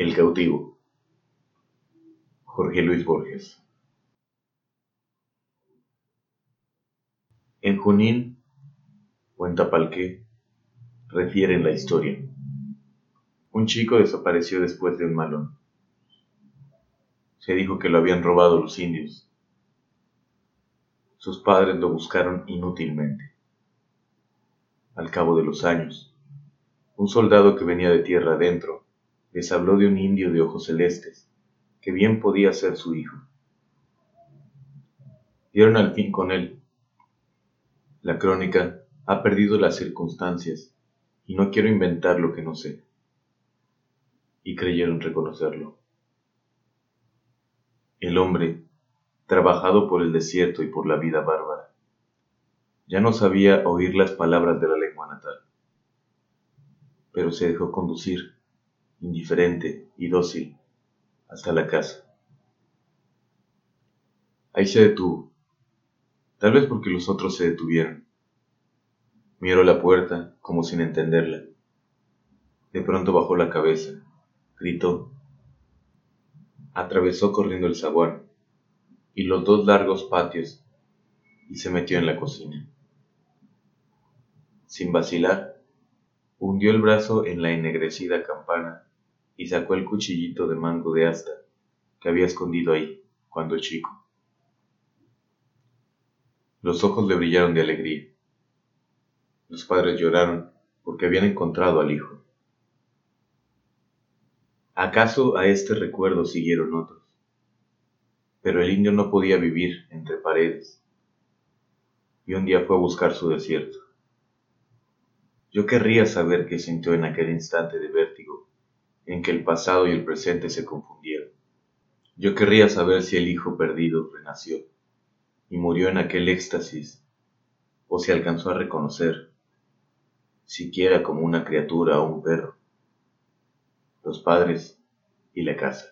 El cautivo. Jorge Luis Borges. En Junín o en Tapalqué refieren la historia. Un chico desapareció después de un malón. Se dijo que lo habían robado los indios. Sus padres lo buscaron inútilmente. Al cabo de los años, un soldado que venía de tierra adentro les habló de un indio de ojos celestes, que bien podía ser su hijo. Dieron al fin con él. La crónica ha perdido las circunstancias y no quiero inventar lo que no sé. Y creyeron reconocerlo. El hombre, trabajado por el desierto y por la vida bárbara, ya no sabía oír las palabras de la lengua natal, pero se dejó conducir indiferente y dócil, hasta la casa. Ahí se detuvo, tal vez porque los otros se detuvieron. Miró la puerta como sin entenderla. De pronto bajó la cabeza, gritó, atravesó corriendo el zaguán y los dos largos patios y se metió en la cocina. Sin vacilar, hundió el brazo en la ennegrecida campana y sacó el cuchillito de mango de asta que había escondido ahí cuando chico. Los ojos le brillaron de alegría. Los padres lloraron porque habían encontrado al hijo. ¿Acaso a este recuerdo siguieron otros? Pero el indio no podía vivir entre paredes y un día fue a buscar su desierto. Yo querría saber qué sintió en aquel instante de vértigo en que el pasado y el presente se confundieron. Yo querría saber si el hijo perdido renació y murió en aquel éxtasis, o si alcanzó a reconocer, siquiera como una criatura o un perro, los padres y la casa.